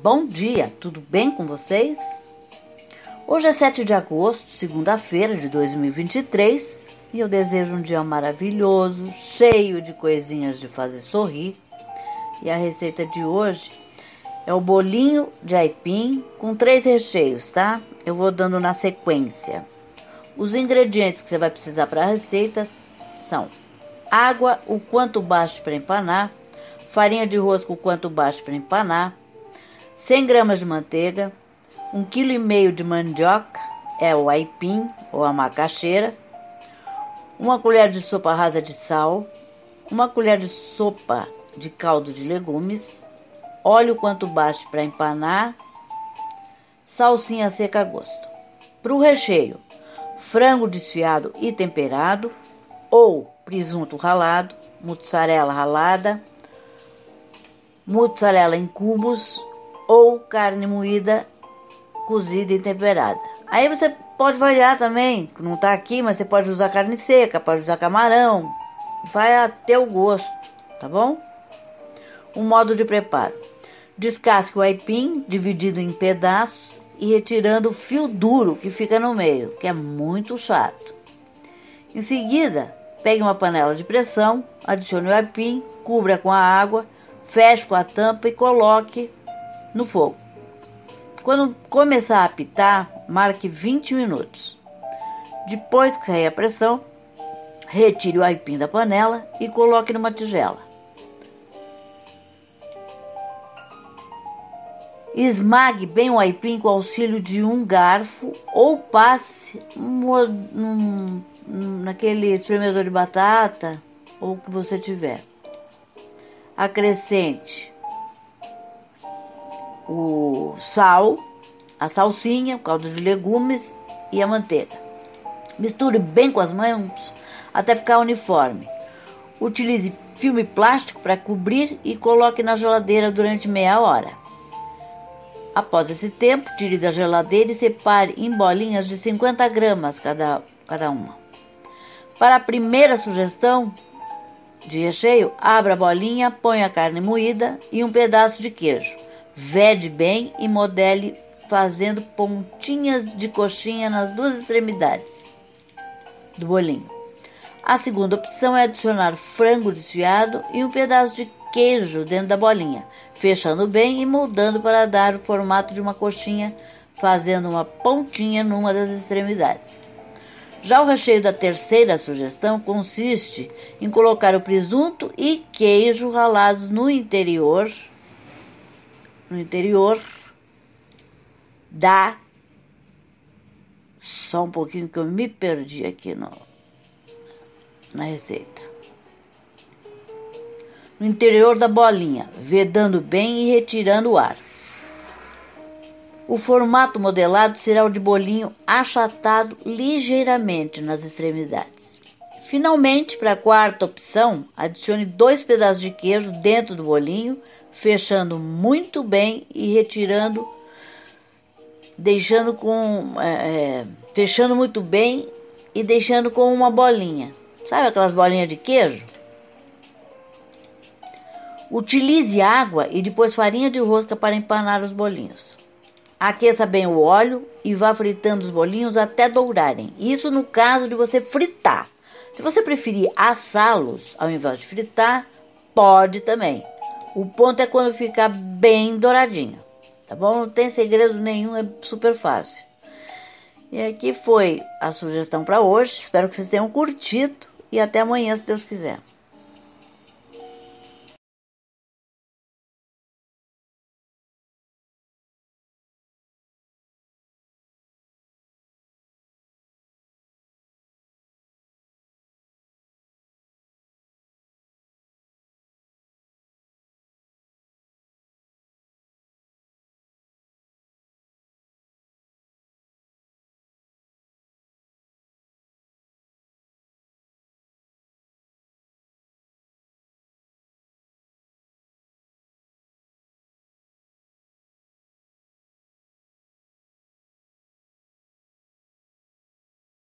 Bom dia, tudo bem com vocês? Hoje é 7 de agosto, segunda-feira de 2023, e eu desejo um dia maravilhoso, cheio de coisinhas de fazer sorrir. E a receita de hoje é o bolinho de aipim com três recheios, tá? Eu vou dando na sequência. Os ingredientes que você vai precisar para a receita são água o quanto baixo para empanar, farinha de rosca o quanto baixo para empanar, 100 gramas de manteiga, 1,5 kg de mandioca, é o aipim ou a macaxeira, uma colher de sopa rasa de sal, uma colher de sopa de caldo de legumes, óleo quanto baixo para empanar, salsinha seca a gosto. Para o recheio, frango desfiado e temperado ou presunto ralado, mussarela ralada, mussarela em cubos ou carne moída, cozida e temperada. Aí você pode variar também, não está aqui, mas você pode usar carne seca, pode usar camarão, vai até o gosto, tá bom? O modo de preparo: descasque o aipim, dividido em pedaços e retirando o fio duro que fica no meio, que é muito chato. Em seguida, pegue uma panela de pressão, adicione o aipim, cubra com a água, feche com a tampa e coloque no fogo. Quando começar a apitar, marque 20 minutos. Depois que sair a pressão, retire o aipim da panela e coloque numa tigela. Esmague bem o aipim com auxílio de um garfo ou passe num, naquele espremedor de batata ou o que você tiver. Acrescente o sal, a salsinha, o caldo de legumes e a manteiga. Misture bem com as mãos até ficar uniforme. Utilize filme plástico para cobrir e coloque na geladeira durante meia hora. Após esse tempo, tire da geladeira e separe em bolinhas de 50 gramas cada, cada uma. Para a primeira sugestão de recheio, abra a bolinha, ponha a carne moída e um pedaço de queijo. Vede bem e modele fazendo pontinhas de coxinha nas duas extremidades do bolinho. A segunda opção é adicionar frango desfiado e um pedaço de queijo dentro da bolinha, fechando bem e moldando para dar o formato de uma coxinha, fazendo uma pontinha numa das extremidades. Já o recheio da terceira sugestão consiste em colocar o presunto e queijo ralados no interior no interior da. Só um pouquinho que eu me perdi aqui no, na receita. No interior da bolinha, vedando bem e retirando o ar. O formato modelado será o de bolinho achatado ligeiramente nas extremidades. Finalmente, para a quarta opção, adicione dois pedaços de queijo dentro do bolinho fechando muito bem e retirando, deixando com. É, é, fechando muito bem e deixando com uma bolinha. Sabe aquelas bolinhas de queijo? Utilize água e depois farinha de rosca para empanar os bolinhos. Aqueça bem o óleo e vá fritando os bolinhos até dourarem. Isso no caso de você fritar. Se você preferir assá-los ao invés de fritar, pode também. O ponto é quando ficar bem douradinho, tá bom? Não tem segredo nenhum, é super fácil. E aqui foi a sugestão para hoje. Espero que vocês tenham curtido e até amanhã, se Deus quiser.